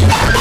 Yes.